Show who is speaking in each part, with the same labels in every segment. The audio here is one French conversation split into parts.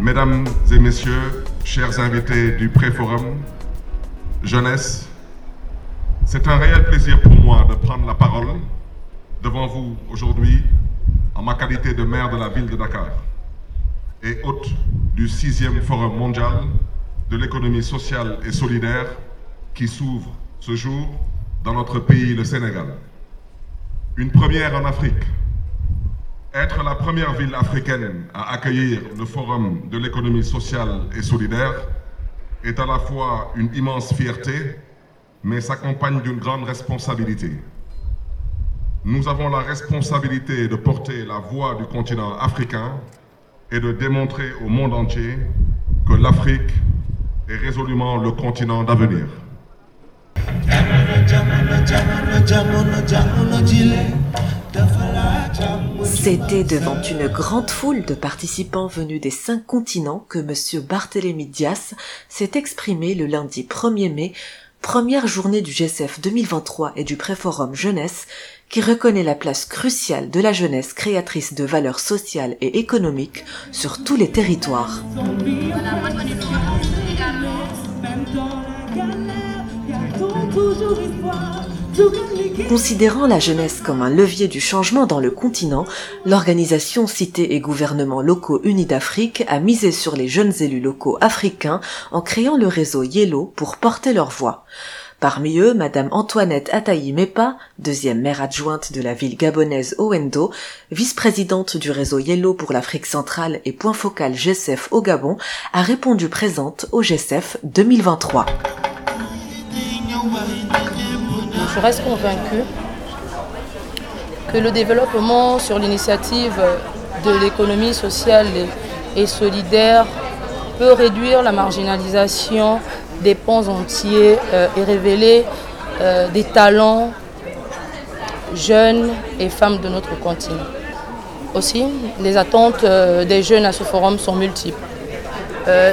Speaker 1: Mesdames et messieurs, chers invités du Préforum, jeunesse, c'est un réel plaisir pour moi de prendre la parole devant vous aujourd'hui en ma qualité de maire de la ville de Dakar et hôte du 6e Forum mondial de l'économie sociale et solidaire qui s'ouvre ce jour dans notre pays, le Sénégal. Une première en Afrique être la première ville africaine à accueillir le Forum de l'économie sociale et solidaire est à la fois une immense fierté, mais s'accompagne d'une grande responsabilité. Nous avons la responsabilité de porter la voix du continent africain et de démontrer au monde entier que l'Afrique est résolument le continent d'avenir.
Speaker 2: C'était devant une grande foule de participants venus des cinq continents que M. Barthélémy Dias s'est exprimé le lundi 1er mai, première journée du GSF 2023 et du Préforum Jeunesse, qui reconnaît la place cruciale de la jeunesse créatrice de valeurs sociales et économiques sur tous les territoires. Considérant la jeunesse comme un levier du changement dans le continent, l'organisation Cité et gouvernements locaux unis d'Afrique a misé sur les jeunes élus locaux africains en créant le réseau Yellow pour porter leur voix. Parmi eux, Madame Antoinette Ataï Mepa, deuxième maire adjointe de la ville gabonaise Owendo, vice-présidente du réseau Yellow pour l'Afrique centrale et point focal GSF au Gabon, a répondu présente au GSF 2023
Speaker 3: je reste convaincue que le développement sur l'initiative de l'économie sociale et solidaire peut réduire la marginalisation des pans entiers euh, et révéler euh, des talents jeunes et femmes de notre continent. Aussi, les attentes euh, des jeunes à ce forum sont multiples.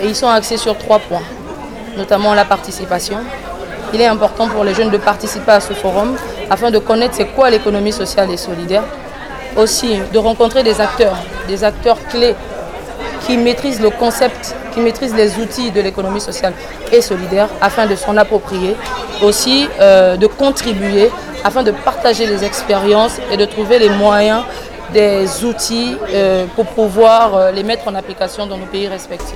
Speaker 3: ils sont axés sur trois points, notamment la participation, il est important pour les jeunes de participer à ce forum afin de connaître c'est quoi l'économie sociale et solidaire. Aussi, de rencontrer des acteurs, des acteurs clés qui maîtrisent le concept, qui maîtrisent les outils de l'économie sociale et solidaire afin de s'en approprier. Aussi, euh, de contribuer afin de partager les expériences et de trouver les moyens des outils euh, pour pouvoir euh, les mettre en application dans nos pays respectifs.